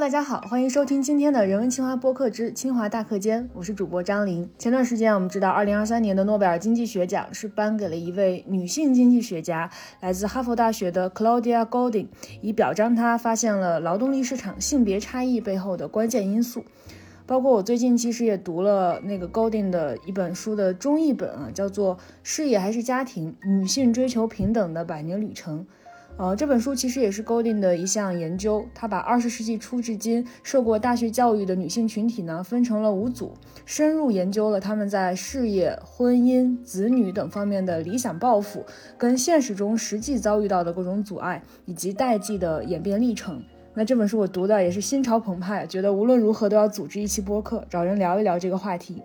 大家好，欢迎收听今天的人文清华播客之清华大课间，我是主播张琳。前段时间我们知道，二零二三年的诺贝尔经济学奖是颁给了一位女性经济学家，来自哈佛大学的 Claudia Golding，以表彰她发现了劳动力市场性别差异背后的关键因素。包括我最近其实也读了那个 Golding 的一本书的中译本啊，叫做《事业还是家庭：女性追求平等的百年旅程》。呃，这本书其实也是 Goldin 的一项研究，他把二十世纪初至今受过大学教育的女性群体呢分成了五组，深入研究了他们在事业、婚姻、子女等方面的理想抱负，跟现实中实际遭遇到的各种阻碍以及代际的演变历程。那这本书我读的也是心潮澎湃，觉得无论如何都要组织一期播客，找人聊一聊这个话题。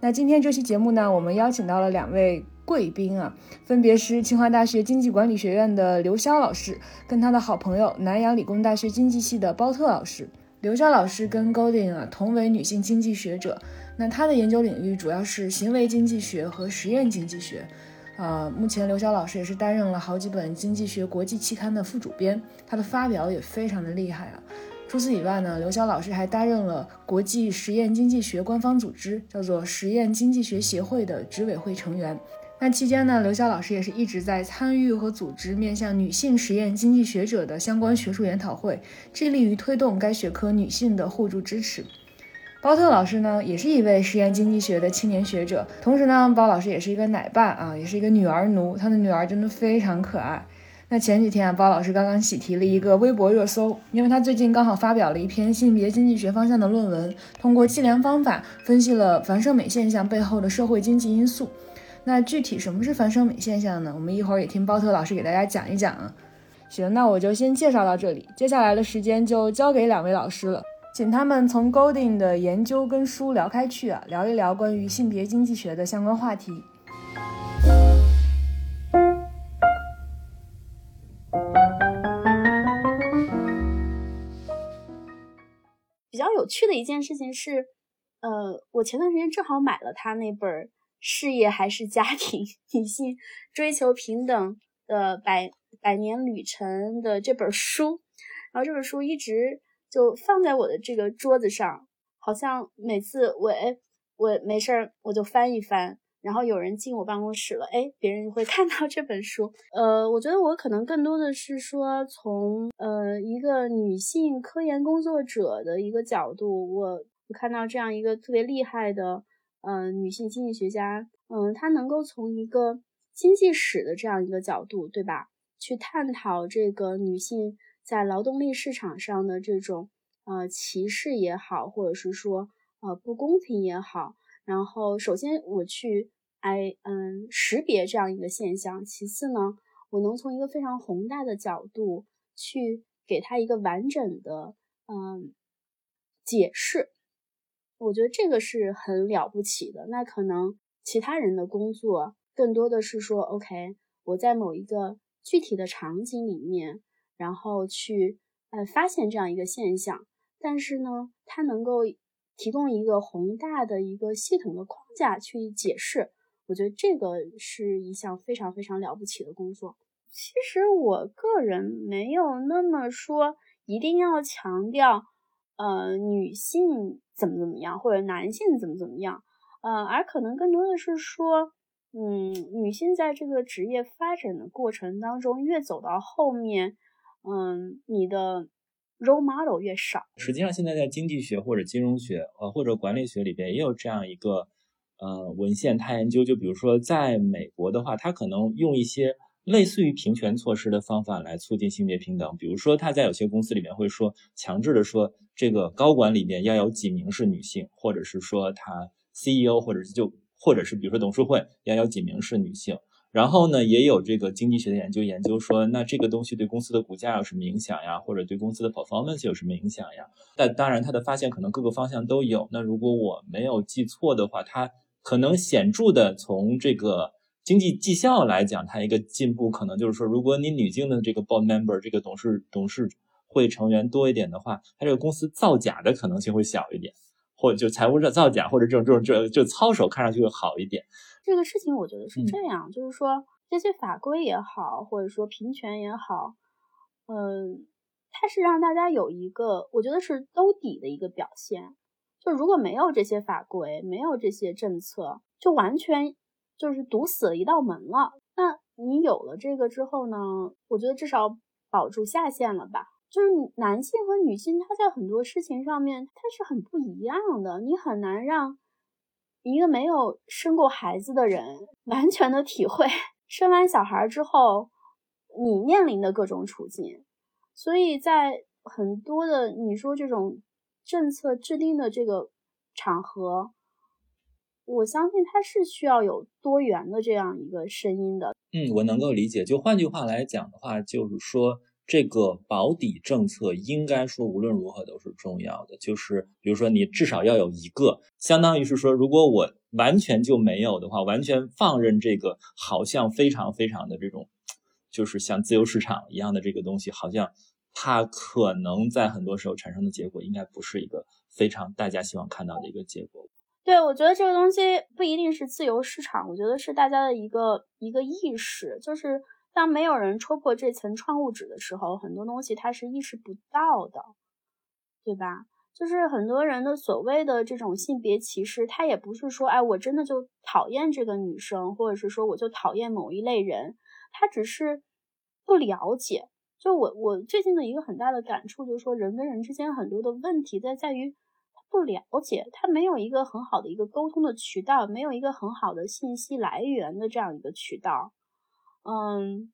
那今天这期节目呢，我们邀请到了两位。贵宾啊，分别是清华大学经济管理学院的刘潇老师，跟他的好朋友南洋理工大学经济系的包特老师。刘潇老师跟 Goldin 啊同为女性经济学者，那他的研究领域主要是行为经济学和实验经济学。呃，目前刘潇老师也是担任了好几本经济学国际期刊的副主编，他的发表也非常的厉害啊。除此以外呢，刘潇老师还担任了国际实验经济学官方组织叫做实验经济学协会的执委会成员。那期间呢，刘潇老师也是一直在参与和组织面向女性实验经济学者的相关学术研讨会，致力于推动该学科女性的互助支持。包特老师呢，也是一位实验经济学的青年学者，同时呢，包老师也是一个奶爸啊，也是一个女儿奴，他的女儿真的非常可爱。那前几天啊，包老师刚刚喜提了一个微博热搜，因为他最近刚好发表了一篇性别经济学方向的论文，通过计量方法分析了繁盛美现象背后的社会经济因素。那具体什么是反生美现象呢？我们一会儿也听包特老师给大家讲一讲啊。行，那我就先介绍到这里，接下来的时间就交给两位老师了，请他们从 Goldin 的研究跟书聊开去啊，聊一聊关于性别经济学的相关话题。比较有趣的一件事情是，呃，我前段时间正好买了他那本。事业还是家庭？女性追求平等的百百年旅程的这本书，然后这本书一直就放在我的这个桌子上，好像每次我哎我没事儿我就翻一翻，然后有人进我办公室了，哎，别人会看到这本书。呃，我觉得我可能更多的是说从呃一个女性科研工作者的一个角度，我我看到这样一个特别厉害的。嗯，女性经济学家，嗯，她能够从一个经济史的这样一个角度，对吧，去探讨这个女性在劳动力市场上的这种呃歧视也好，或者是说呃不公平也好。然后，首先我去哎嗯识别这样一个现象，其次呢，我能从一个非常宏大的角度去给她一个完整的嗯解释。我觉得这个是很了不起的。那可能其他人的工作更多的是说，OK，我在某一个具体的场景里面，然后去呃发现这样一个现象。但是呢，它能够提供一个宏大的一个系统的框架去解释。我觉得这个是一项非常非常了不起的工作。其实我个人没有那么说一定要强调。呃，女性怎么怎么样，或者男性怎么怎么样，呃，而可能更多的是说，嗯，女性在这个职业发展的过程当中，越走到后面，嗯，你的 role model 越少。实际上，现在在经济学或者金融学，呃，或者管理学里边，也有这样一个呃文献，他研究，就比如说在美国的话，他可能用一些。类似于平权措施的方法来促进性别平等，比如说他在有些公司里面会说，强制的说这个高管里面要有几名是女性，或者是说他 CEO 或者是就或者是比如说董事会要有几名是女性。然后呢，也有这个经济学的研究研究说，那这个东西对公司的股价有什么影响呀，或者对公司的 performance 有什么影响呀？但当然，它的发现可能各个方向都有。那如果我没有记错的话，它可能显著的从这个。经济绩效来讲，它一个进步可能就是说，如果你女性的这个 board member 这个董事董事会成员多一点的话，他这个公司造假的可能性会小一点，或者就财务造假或者这种这种这就操守看上去会好一点。这个事情我觉得是这样，就是说这些法规也好，或者说平权也好，嗯，它是让大家有一个，我觉得是兜底的一个表现。就如果没有这些法规，没有这些政策，就完全就是堵死了一道门了。那你有了这个之后呢？我觉得至少保住下限了吧。就是男性和女性，他在很多事情上面他是很不一样的。你很难让一个没有生过孩子的人完全的体会生完小孩之后你面临的各种处境。所以在很多的你说这种。政策制定的这个场合，我相信它是需要有多元的这样一个声音的。嗯，我能够理解。就换句话来讲的话，就是说这个保底政策应该说无论如何都是重要的。就是比如说你至少要有一个，相当于是说，如果我完全就没有的话，完全放任这个好像非常非常的这种，就是像自由市场一样的这个东西，好像。它可能在很多时候产生的结果，应该不是一个非常大家希望看到的一个结果。对，我觉得这个东西不一定是自由市场，我觉得是大家的一个一个意识，就是当没有人戳破这层窗户纸的时候，很多东西它是意识不到的，对吧？就是很多人的所谓的这种性别歧视，他也不是说，哎，我真的就讨厌这个女生，或者是说我就讨厌某一类人，他只是不了解。就我我最近的一个很大的感触就是说，人跟人之间很多的问题在在于他不了解，他没有一个很好的一个沟通的渠道，没有一个很好的信息来源的这样一个渠道，嗯，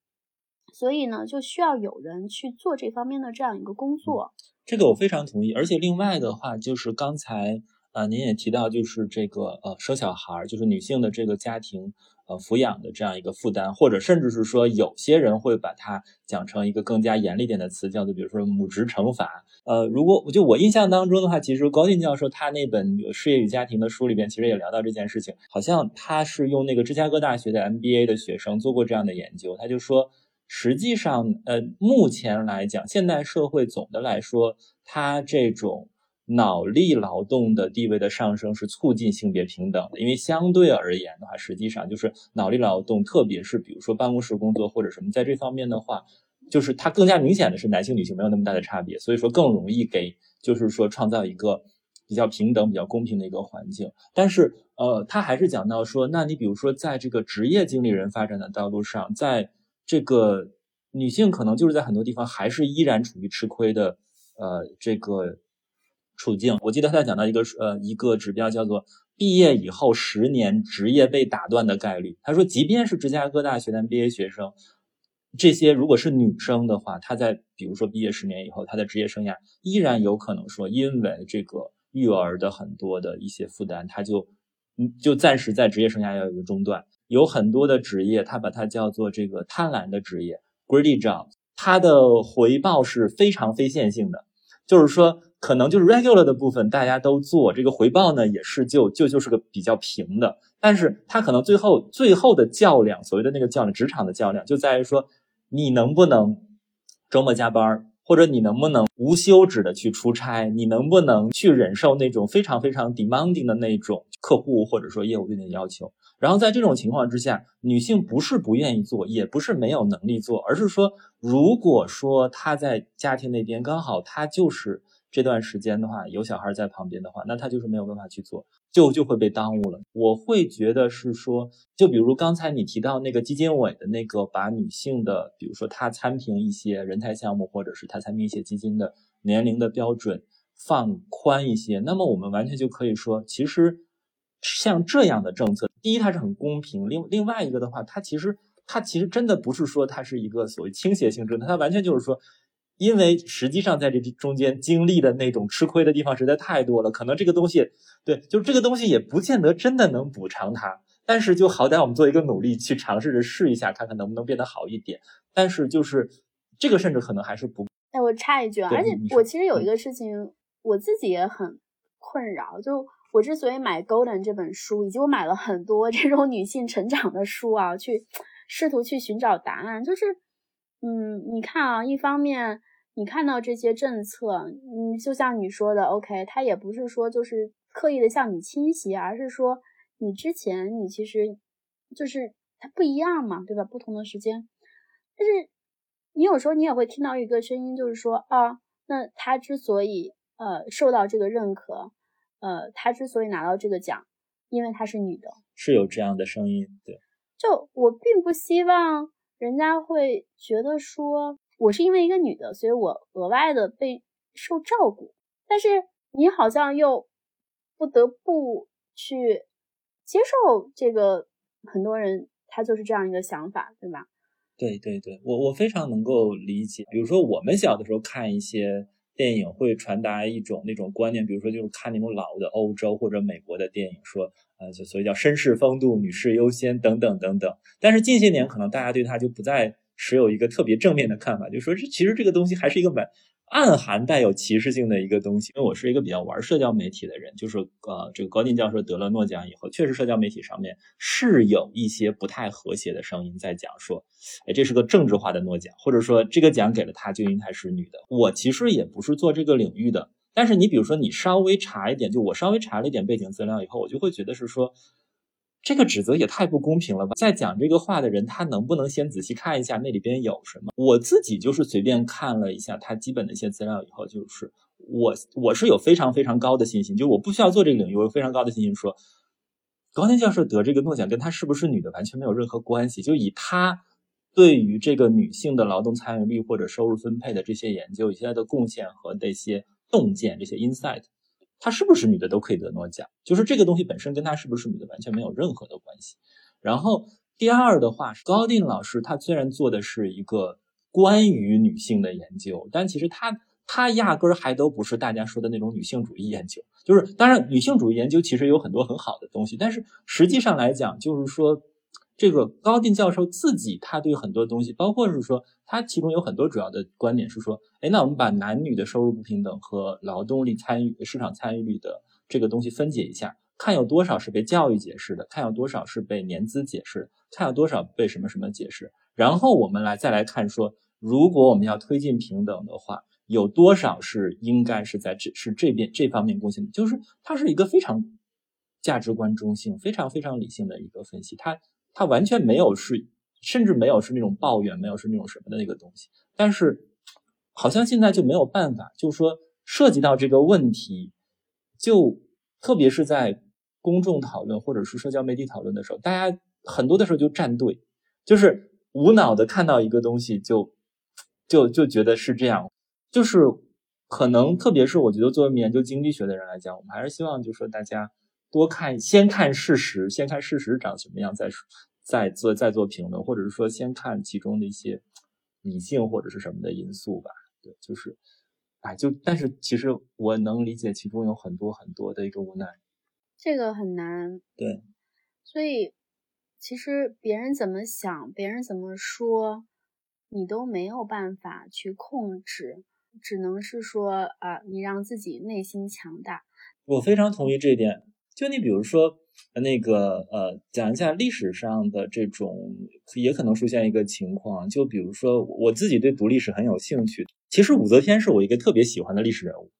所以呢，就需要有人去做这方面的这样一个工作。这个我非常同意，而且另外的话就是刚才啊您也提到，就是这个呃生小孩，就是女性的这个家庭。呃，抚养的这样一个负担，或者甚至是说，有些人会把它讲成一个更加严厉点的词，叫做比如说母职惩罚。呃，如果就我印象当中的话，其实高进教授他那本《事业与家庭》的书里边，其实也聊到这件事情，好像他是用那个芝加哥大学的 MBA 的学生做过这样的研究，他就说，实际上，呃，目前来讲，现代社会总的来说，它这种。脑力劳动的地位的上升是促进性别平等的，因为相对而言的话，实际上就是脑力劳动，特别是比如说办公室工作或者什么，在这方面的话，就是它更加明显的是男性女性没有那么大的差别，所以说更容易给就是说创造一个比较平等、比较公平的一个环境。但是呃，他还是讲到说，那你比如说在这个职业经理人发展的道路上，在这个女性可能就是在很多地方还是依然处于吃亏的呃这个。处境，我记得他讲到一个呃一个指标，叫做毕业以后十年职业被打断的概率。他说，即便是芝加哥大学的 MBA 学生，这些如果是女生的话，她在比如说毕业十年以后，她的职业生涯依然有可能说，因为这个育儿的很多的一些负担，她就嗯就暂时在职业生涯要有一个中断。有很多的职业，他把它叫做这个贪婪的职业 （greedy job），它的回报是非常非线性的，就是说。可能就是 regular 的部分大家都做，这个回报呢也是就就就是个比较平的，但是它可能最后最后的较量，所谓的那个较量，职场的较量就在于说你能不能周末加班，或者你能不能无休止的去出差，你能不能去忍受那种非常非常 demanding 的那种客户或者说业务对你的要求。然后在这种情况之下，女性不是不愿意做，也不是没有能力做，而是说如果说她在家庭那边刚好她就是。这段时间的话，有小孩在旁边的话，那他就是没有办法去做，就就会被耽误了。我会觉得是说，就比如刚才你提到那个基金委的那个，把女性的，比如说她参评一些人才项目，或者是她参评一些基金的年龄的标准放宽一些，那么我们完全就可以说，其实像这样的政策，第一它是很公平，另另外一个的话，它其实它其实真的不是说它是一个所谓倾斜性政策，它完全就是说。因为实际上在这中间经历的那种吃亏的地方实在太多了，可能这个东西，对，就这个东西也不见得真的能补偿它，但是就好歹我们做一个努力去尝试着试一下，看看能不能变得好一点。但是就是这个甚至可能还是不。哎，我插一句啊，而且我其实有一个事情，我自己也很困扰，就我之所以买《Golden》这本书，以及我买了很多这种女性成长的书啊，去试图去寻找答案，就是，嗯，你看啊，一方面。你看到这些政策，嗯，就像你说的，OK，它也不是说就是刻意的向你倾斜，而是说你之前你其实就是它不一样嘛，对吧？不同的时间，但是你有时候你也会听到一个声音，就是说啊，那他之所以呃受到这个认可，呃，他之所以拿到这个奖，因为她是女的，是有这样的声音，对。就我并不希望人家会觉得说我是因为一个女的，所以我额外的被受照顾，但是你好像又不得不去接受这个，很多人他就是这样一个想法，对吧？对对对，我我非常能够理解。比如说，我们小的时候看一些电影，会传达一种那种观念，比如说就是看那种老的欧洲或者美国的电影，说呃，就所谓叫绅士风度、女士优先等等等等。但是近些年，可能大家对它就不再持有一个特别正面的看法，就说这其实这个东西还是一个蛮。暗含带有歧视性的一个东西，因为我是一个比较玩社交媒体的人，就是呃，这个高进教授得了诺奖以后，确实社交媒体上面是有一些不太和谐的声音在讲说，哎，这是个政治化的诺奖，或者说这个奖给了她就应该是女的。我其实也不是做这个领域的，但是你比如说你稍微查一点，就我稍微查了一点背景资料以后，我就会觉得是说。这个指责也太不公平了吧！在讲这个话的人，他能不能先仔细看一下那里边有什么？我自己就是随便看了一下他基本的一些资料以后，就是我我是有非常非常高的信心，就我不需要做这个领域，我有非常高的信心说，高天教授得这个诺奖跟他是不是女的完全没有任何关系。就以他对于这个女性的劳动参与率或者收入分配的这些研究、一些的贡献和这些洞见、这些 insight。她是不是女的都可以得诺奖，就是这个东西本身跟她是不是女的完全没有任何的关系。然后第二的话，高定老师他虽然做的是一个关于女性的研究，但其实他他压根儿还都不是大家说的那种女性主义研究。就是当然，女性主义研究其实有很多很好的东西，但是实际上来讲，就是说。这个高定教授自己，他对很多东西，包括是说，他其中有很多主要的观点是说，哎，那我们把男女的收入不平等和劳动力参与市场参与率的这个东西分解一下，看有多少是被教育解释的，看有多少是被年资解释，看有多少被什么什么解释，然后我们来再来看说，如果我们要推进平等的话，有多少是应该是在这是这边这方面贡献的，就是它是一个非常价值观中性、非常非常理性的一个分析，它。他完全没有是，甚至没有是那种抱怨，没有是那种什么的那个东西。但是，好像现在就没有办法，就是说涉及到这个问题，就特别是在公众讨论或者是社交媒体讨论的时候，大家很多的时候就站队，就是无脑的看到一个东西就就就觉得是这样。就是可能特别是我觉得作为研究经济学的人来讲，我们还是希望就是说大家多看，先看事实，先看事实长什么样再说。再做再做评论，或者是说先看其中的一些理性或者是什么的因素吧。对，就是，哎，就但是其实我能理解其中有很多很多的一个无奈。这个很难。对。所以其实别人怎么想，别人怎么说，你都没有办法去控制，只能是说啊，你让自己内心强大。我非常同意这一点。就你比如说。那个呃，讲一下历史上的这种，也可能出现一个情况，就比如说我自己对读历史很有兴趣。其实武则天是我一个特别喜欢的历史人物，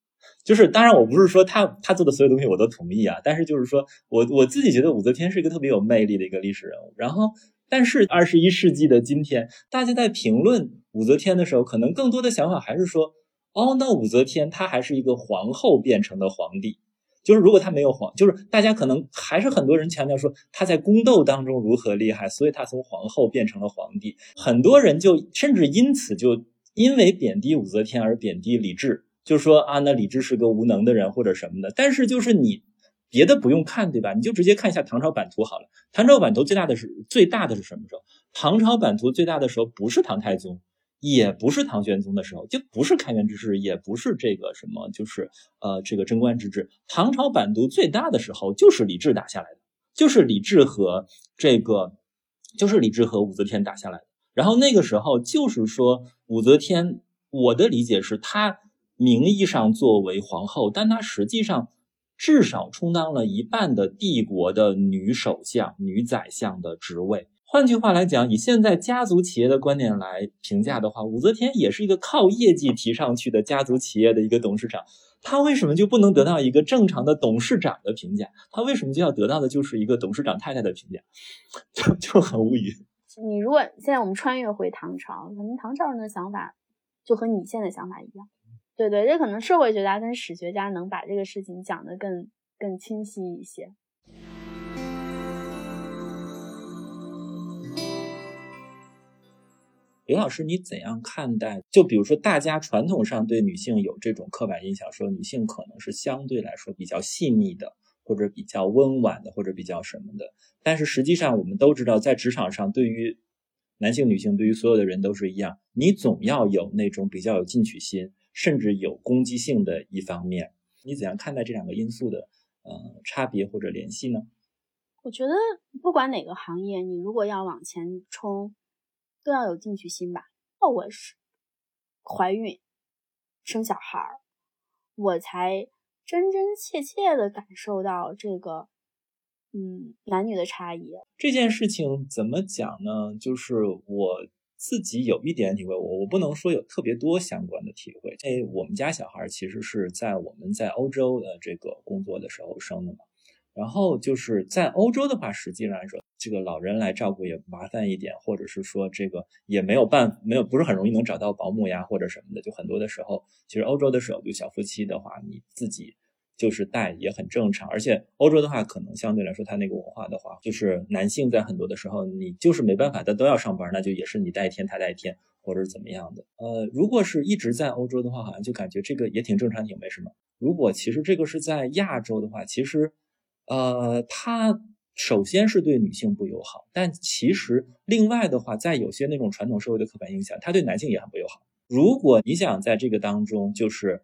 就是当然我不是说他他做的所有东西我都同意啊，但是就是说我我自己觉得武则天是一个特别有魅力的一个历史人物。然后，但是二十一世纪的今天，大家在评论武则天的时候，可能更多的想法还是说，哦，那武则天她还是一个皇后变成的皇帝。就是如果他没有皇，就是大家可能还是很多人强调说他在宫斗当中如何厉害，所以他从皇后变成了皇帝。很多人就甚至因此就因为贬低武则天而贬低李治，就说啊，那李治是个无能的人或者什么的。但是就是你别的不用看，对吧？你就直接看一下唐朝版图好了。唐朝版图最大的是最大的是什么时候？唐朝版图最大的时候不是唐太宗。也不是唐玄宗的时候，就不是开元之治，也不是这个什么，就是呃这个贞观之治。唐朝版图最大的时候，就是李治打下来的，就是李治和这个，就是李治和武则天打下来的。然后那个时候，就是说武则天，我的理解是她名义上作为皇后，但她实际上至少充当了一半的帝国的女首相、女宰相的职位。换句话来讲，以现在家族企业的观点来评价的话，武则天也是一个靠业绩提上去的家族企业的一个董事长。他为什么就不能得到一个正常的董事长的评价？他为什么就要得到的就是一个董事长太太的评价？就就很无语。你如果现在我们穿越回唐朝，可能唐朝人的想法就和你现在想法一样。对对，这可能社会学家跟史学家能把这个事情讲得更更清晰一些。刘老师，你怎样看待？就比如说，大家传统上对女性有这种刻板印象，说女性可能是相对来说比较细腻的，或者比较温婉的，或者比较什么的。但是实际上，我们都知道，在职场上，对于男性、女性，对于所有的人都是一样，你总要有那种比较有进取心，甚至有攻击性的一方面。你怎样看待这两个因素的呃差别或者联系呢？我觉得，不管哪个行业，你如果要往前冲。都要有进取心吧。那我是怀孕生小孩儿，我才真真切切的感受到这个，嗯，男女的差异。这件事情怎么讲呢？就是我自己有一点体会，我我不能说有特别多相关的体会。这我们家小孩其实是在我们在欧洲的这个工作的时候生的嘛。然后就是在欧洲的话，实际上来说，这个老人来照顾也麻烦一点，或者是说这个也没有办，没有不是很容易能找到保姆呀或者什么的。就很多的时候，其实欧洲的时候，就小夫妻的话，你自己就是带也很正常。而且欧洲的话，可能相对来说，它那个文化的话，就是男性在很多的时候，你就是没办法，他都要上班，那就也是你带一天，他带一天，或者是怎么样的。呃，如果是一直在欧洲的话，好像就感觉这个也挺正常，挺没什么。如果其实这个是在亚洲的话，其实。呃，它首先是对女性不友好，但其实另外的话，在有些那种传统社会的刻板印象，它对男性也很不友好。如果你想在这个当中就是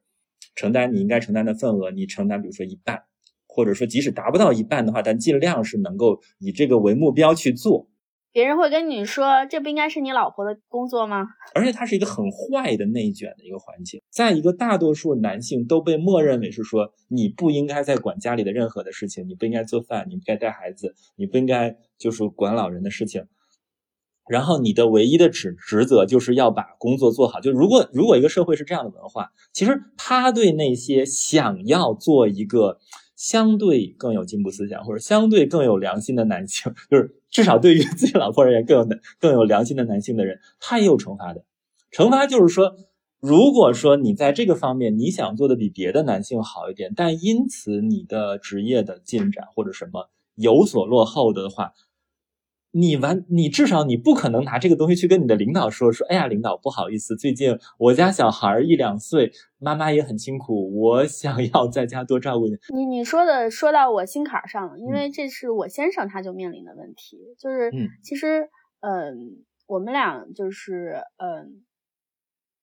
承担你应该承担的份额，你承担比如说一半，或者说即使达不到一半的话，但尽量是能够以这个为目标去做。别人会跟你说，这不应该是你老婆的工作吗？而且它是一个很坏的内卷的一个环境，在一个大多数男性都被默认为是说，你不应该再管家里的任何的事情，你不应该做饭，你不该带孩子，你不应该就是管老人的事情，然后你的唯一的职职责就是要把工作做好。就如果如果一个社会是这样的文化，其实他对那些想要做一个。相对更有进步思想，或者相对更有良心的男性，就是至少对于自己老婆而言更有更有良心的男性的人，他也有惩罚的。惩罚就是说，如果说你在这个方面你想做的比别的男性好一点，但因此你的职业的进展或者什么有所落后的话。你完，你至少你不可能拿这个东西去跟你的领导说说，哎呀，领导不好意思，最近我家小孩一两岁，妈妈也很辛苦，我想要在家多照顾你。你你说的说到我心坎上了，因为这是我先生他就面临的问题，就是其实嗯，我们俩就是嗯，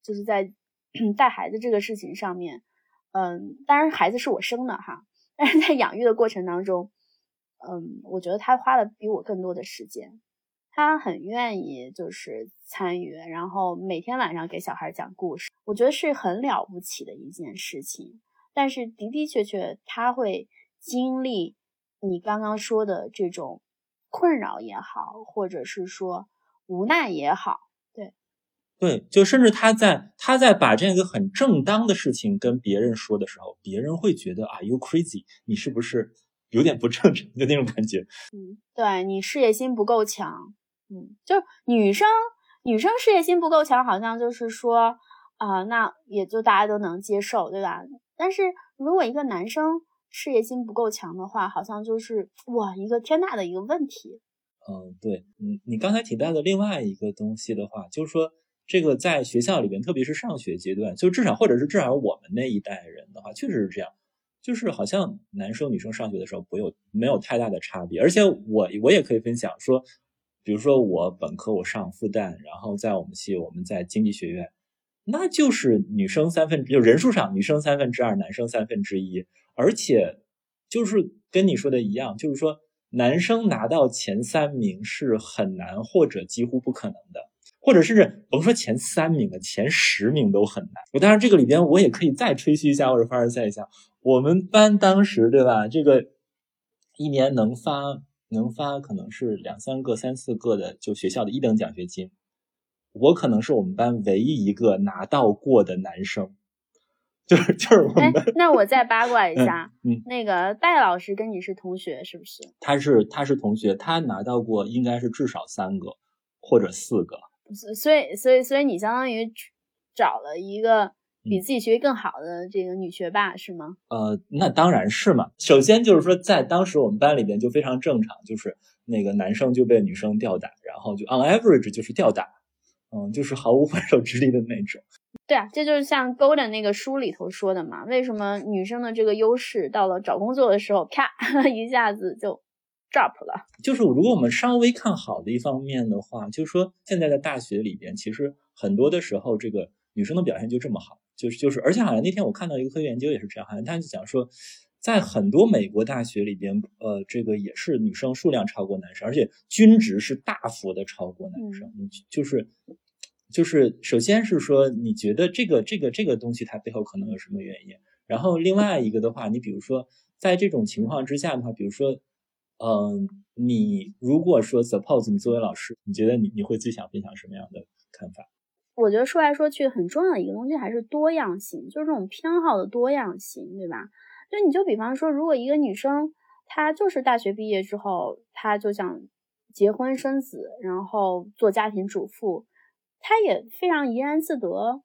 就是在 带孩子这个事情上面，嗯，当然孩子是我生的哈，但是在养育的过程当中。嗯，我觉得他花了比我更多的时间，他很愿意就是参与，然后每天晚上给小孩讲故事，我觉得是很了不起的一件事情。但是的的确确，他会经历你刚刚说的这种困扰也好，或者是说无奈也好，对，对，就甚至他在他在把这个很正当的事情跟别人说的时候，别人会觉得啊，you crazy，你是不是？有点不正常的那种感觉，嗯，对你事业心不够强，嗯，就女生女生事业心不够强，好像就是说啊，那也就大家都能接受，对吧？但是如果一个男生事业心不够强的话，好像就是哇，一个天大的一个问题。嗯，对，你，你刚才提到的另外一个东西的话，就是说这个在学校里边，特别是上学阶段，就至少或者是至少我们那一代人的话，确实是这样。就是好像男生女生上学的时候不有没有太大的差别，而且我我也可以分享说，比如说我本科我上复旦，然后在我们系我们在经济学院，那就是女生三分就人数上女生三分之二，男生三分之一，而且就是跟你说的一样，就是说男生拿到前三名是很难或者几乎不可能的。或者甚至甭说前三名了，前十名都很难。我当然这个里边我也可以再吹嘘一下或者凡尔赛一下，我们班当时对吧？这个一年能发能发可能是两三个、三四个的就学校的一等奖学金，我可能是我们班唯一一个拿到过的男生，就是就是我们。那我再八卦一下，嗯，那个戴老师跟你是同学是不是？他是他是同学，他拿到过应该是至少三个。或者四个。所以，所以，所以你相当于找了一个比自己学习更好的这个女学霸是吗？呃，那当然是嘛。首先就是说，在当时我们班里边就非常正常，就是那个男生就被女生吊打，然后就 on average 就是吊打，嗯，就是毫无还手之力的那种。对啊，这就是像 Golden 那个书里头说的嘛。为什么女生的这个优势到了找工作的时候，啪 一下子就 drop 了？就是如果我们稍微看好的一方面的话，就是说现在的大学里边，其实很多的时候，这个女生的表现就这么好，就是就是，而且好像那天我看到一个科学研究也是这样，好像他就讲说，在很多美国大学里边，呃，这个也是女生数量超过男生，而且均值是大幅的超过男生，就是。就是首先是说，你觉得这个这个这个东西它背后可能有什么原因？然后另外一个的话，你比如说在这种情况之下的话，比如说，嗯，你如果说 suppose 你作为老师，你觉得你你会最想分享什么样的看法？我觉得说来说去很重要的一个东西还是多样性，就是这种偏好的多样性，对吧？就你就比方说，如果一个女生她就是大学毕业之后，她就想结婚生子，然后做家庭主妇。她也非常怡然自得，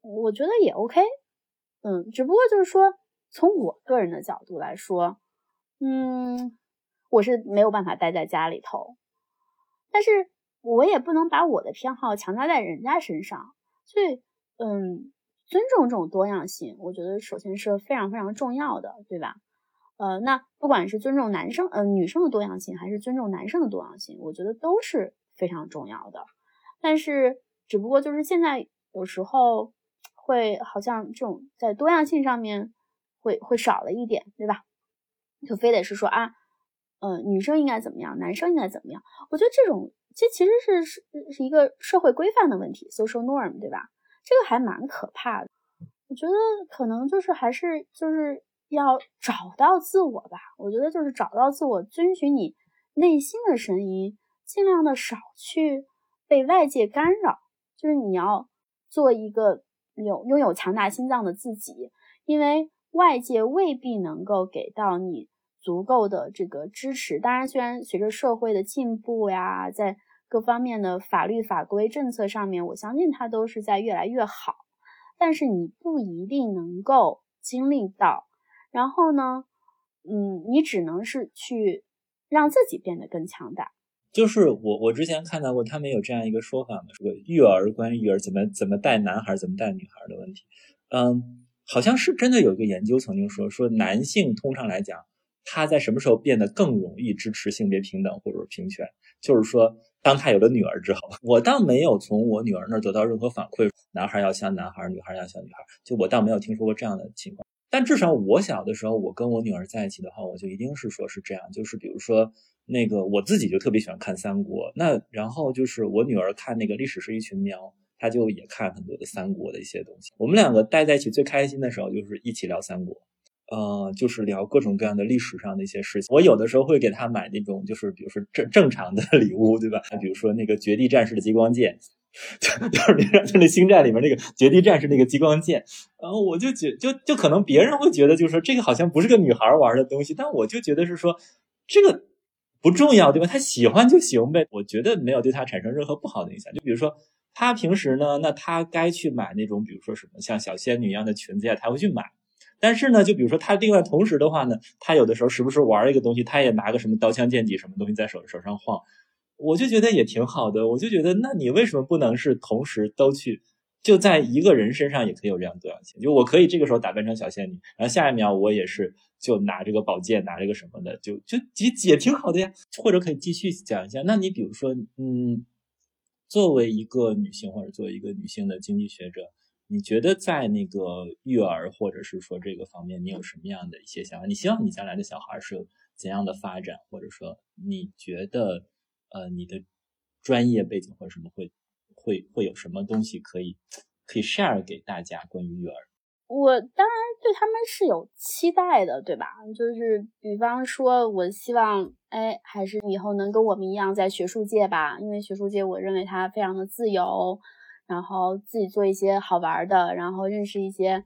我觉得也 OK，嗯，只不过就是说，从我个人的角度来说，嗯，我是没有办法待在家里头，但是我也不能把我的偏好强加在人家身上，所以，嗯，尊重这种多样性，我觉得首先是非常非常重要的，对吧？呃，那不管是尊重男生呃女生的多样性，还是尊重男生的多样性，我觉得都是非常重要的，但是。只不过就是现在有时候会好像这种在多样性上面会会少了一点，对吧？就非得是说啊，呃，女生应该怎么样，男生应该怎么样？我觉得这种这其实是是是一个社会规范的问题，social norm，对吧？这个还蛮可怕的。我觉得可能就是还是就是要找到自我吧。我觉得就是找到自我，遵循你内心的声音，尽量的少去被外界干扰。就是你要做一个有拥有强大心脏的自己，因为外界未必能够给到你足够的这个支持。当然，虽然随着社会的进步呀，在各方面的法律法规政策上面，我相信它都是在越来越好，但是你不一定能够经历到。然后呢，嗯，你只能是去让自己变得更强大。就是我，我之前看到过，他们有这样一个说法嘛，说育儿关于育儿怎么怎么带男孩，怎么带女孩的问题。嗯，好像是真的有一个研究曾经说，说男性通常来讲，他在什么时候变得更容易支持性别平等或者平权？就是说，当他有了女儿之后，我倒没有从我女儿那儿得到任何反馈，男孩要像男孩，女孩要像女孩，就我倒没有听说过这样的情况。但至少我小的时候，我跟我女儿在一起的话，我就一定是说是这样，就是比如说。那个我自己就特别喜欢看三国，那然后就是我女儿看那个历史是一群喵，她就也看很多的三国的一些东西。我们两个待在一起最开心的时候就是一起聊三国，呃，就是聊各种各样的历史上的一些事情。我有的时候会给她买那种就是比如说正正常的 礼物，对吧？比如说那个绝地战士的激光剑，就是那就那星战里面那个绝地战士那个激光剑，然后我就觉就就可能别人会觉得就是说这个好像不是个女孩玩的东西，但我就觉得是说这个。不重要，对吧？他喜欢就行呗。我觉得没有对他产生任何不好的影响。就比如说，他平时呢，那他该去买那种，比如说什么像小仙女一样的裙子呀，他会去买。但是呢，就比如说他另外同时的话呢，他有的时候时不时玩一个东西，他也拿个什么刀枪剑戟什么东西在手手上晃，我就觉得也挺好的。我就觉得，那你为什么不能是同时都去？就在一个人身上也可以有这样多样性。就我可以这个时候打扮成小仙女，然后下一秒我也是。就拿这个宝剑，拿这个什么的，就就也也挺好的呀。或者可以继续讲一下，那你比如说，嗯，作为一个女性或者作为一个女性的经济学者，你觉得在那个育儿或者是说这个方面，你有什么样的一些想法？你希望你将来的小孩是怎样的发展，或者说你觉得，呃，你的专业背景或者什么会会会有什么东西可以可以 share 给大家关于育儿？我当然对他们是有期待的，对吧？就是比方说，我希望，哎，还是以后能跟我们一样在学术界吧，因为学术界我认为它非常的自由，然后自己做一些好玩的，然后认识一些，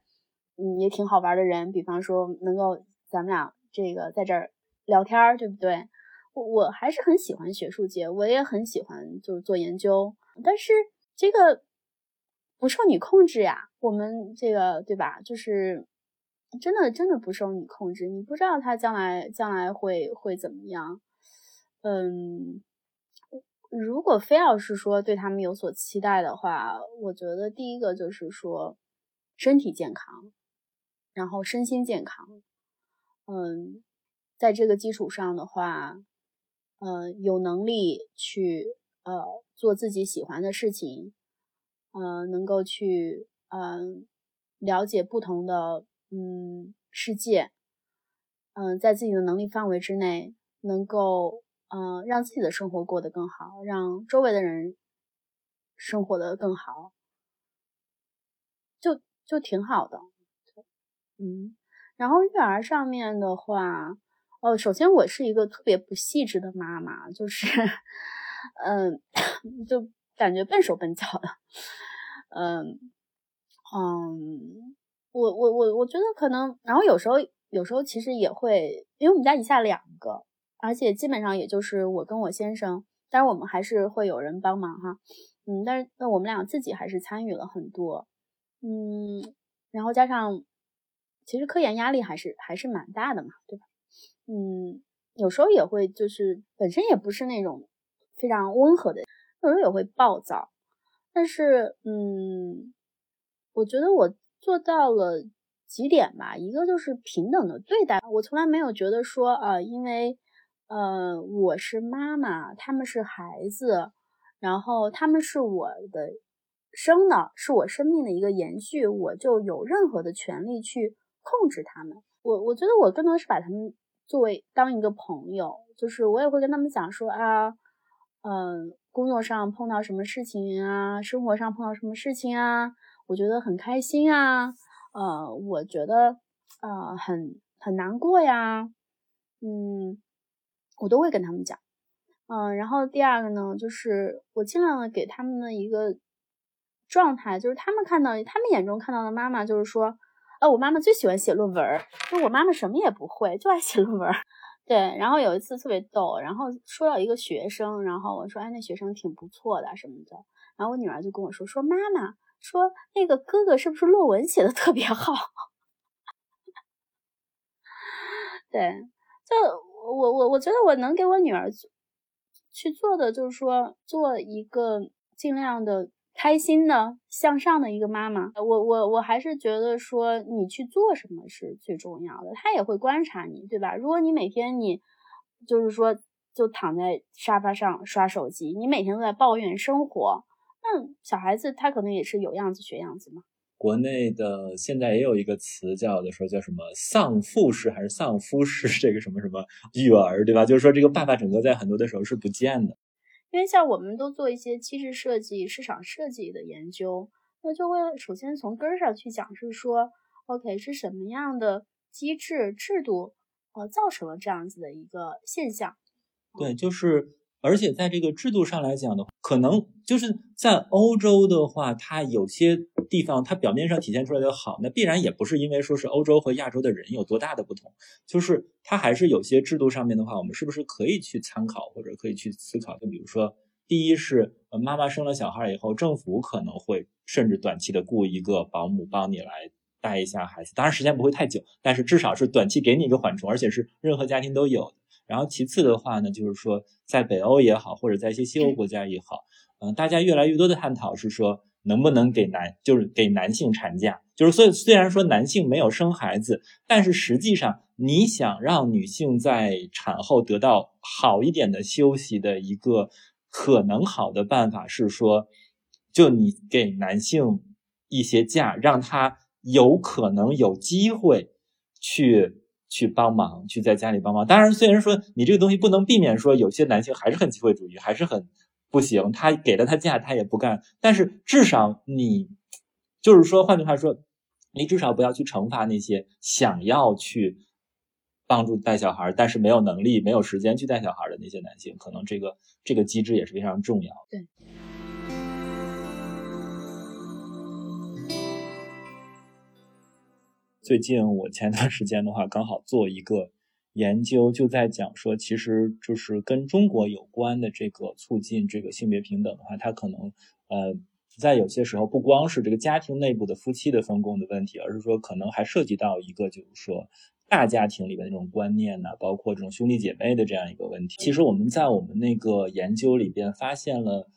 嗯，也挺好玩的人。比方说，能够咱们俩这个在这儿聊天，对不对？我我还是很喜欢学术界，我也很喜欢就是做研究，但是这个不受你控制呀。我们这个对吧？就是真的真的不受你控制，你不知道他将来将来会会怎么样。嗯，如果非要是说对他们有所期待的话，我觉得第一个就是说身体健康，然后身心健康。嗯，在这个基础上的话，呃，有能力去呃做自己喜欢的事情，呃，能够去嗯了解不同的嗯世界，嗯，在自己的能力范围之内，能够嗯让自己的生活过得更好，让周围的人生活的更好，就就挺好的，嗯。然后育儿上面的话，哦，首先我是一个特别不细致的妈妈，就是，嗯，就感觉笨手笨脚的，嗯嗯，我我我我觉得可能，然后有时候有时候其实也会，因为我们家一下两个，而且基本上也就是我跟我先生，当然我们还是会有人帮忙哈，嗯，但是那我们俩自己还是参与了很多，嗯，然后加上。其实科研压力还是还是蛮大的嘛，对吧？嗯，有时候也会就是本身也不是那种非常温和的，有时候也会暴躁。但是，嗯，我觉得我做到了几点吧。一个就是平等的对待，我从来没有觉得说，呃，因为呃我是妈妈，他们是孩子，然后他们是我的生的，是我生命的一个延续，我就有任何的权利去。控制他们，我我觉得我更多是把他们作为当一个朋友，就是我也会跟他们讲说啊，嗯，工作上碰到什么事情啊，生活上碰到什么事情啊，我觉得很开心啊，呃，我觉得呃很很难过呀，嗯，我都会跟他们讲，嗯，然后第二个呢，就是我尽量的给他们的一个状态，就是他们看到他们眼中看到的妈妈，就是说。呃，我妈妈最喜欢写论文，就我妈妈什么也不会，就爱写论文。对，然后有一次特别逗，然后说到一个学生，然后我说，哎，那学生挺不错的什么的。然后我女儿就跟我说，说妈妈说那个哥哥是不是论文写的特别好？对，就我我我觉得我能给我女儿去做的，就是说做一个尽量的。开心的、向上的一个妈妈，我我我还是觉得说你去做什么是最重要的。他也会观察你，对吧？如果你每天你就是说就躺在沙发上刷手机，你每天都在抱怨生活，那小孩子他可能也是有样子学样子嘛。国内的现在也有一个词叫的说叫什么丧父式还是丧夫式这个什么什么育儿，对吧？就是说这个爸爸整个在很多的时候是不见的。因为像我们都做一些机制设计、市场设计的研究，那就会首先从根儿上去讲，是说，OK 是什么样的机制制度，呃，造成了这样子的一个现象。对，就是，而且在这个制度上来讲的话，可能就是在欧洲的话，它有些地方它表面上体现出来的好，那必然也不是因为说是欧洲和亚洲的人有多大的不同，就是它还是有些制度上面的话，我们是不是可以去参考或者可以去思考？就比如说，第一是妈妈生了小孩以后，政府可能会甚至短期的雇一个保姆帮你来带一下孩子，当然时间不会太久，但是至少是短期给你一个缓冲，而且是任何家庭都有的。然后其次的话呢，就是说在北欧也好，或者在一些西欧国家也好，嗯，大家越来越多的探讨是说。能不能给男就是给男性产假？就是所以虽然说男性没有生孩子，但是实际上你想让女性在产后得到好一点的休息的一个可能好的办法是说，就你给男性一些假，让他有可能有机会去去帮忙，去在家里帮忙。当然，虽然说你这个东西不能避免说有些男性还是很机会主义，还是很。不行，他给了他假，他也不干。但是至少你，就是说，换句话说，你至少不要去惩罚那些想要去帮助带小孩，但是没有能力、没有时间去带小孩的那些男性。可能这个这个机制也是非常重要。对。最近我前段时间的话，刚好做一个研究就在讲说，其实就是跟中国有关的这个促进这个性别平等的话，它可能呃在有些时候不光是这个家庭内部的夫妻的分工的问题，而是说可能还涉及到一个就是说大家庭里面那种观念呢，包括这种兄弟姐妹的这样一个问题。其实我们在我们那个研究里边发现了，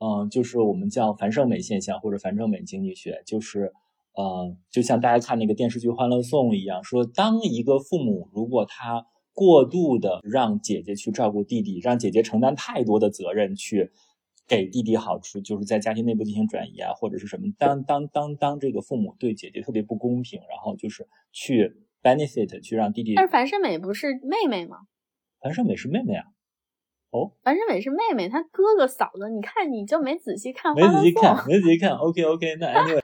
嗯，就是我们叫樊胜美现象或者樊胜美经济学，就是呃，就像大家看那个电视剧《欢乐颂》一样，说当一个父母如果他过度的让姐姐去照顾弟弟，让姐姐承担太多的责任去。给弟弟好处，就是在家庭内部进行转移啊，或者是什么？当当当当这个父母对姐姐特别不公平，然后就是去 benefit 去让弟弟。但是樊胜美不是妹妹吗？樊胜美是妹妹啊。哦，樊胜美是妹妹，她哥哥嫂子，你看你就没仔细看。没仔细看，没仔细看。OK OK，那 anyway。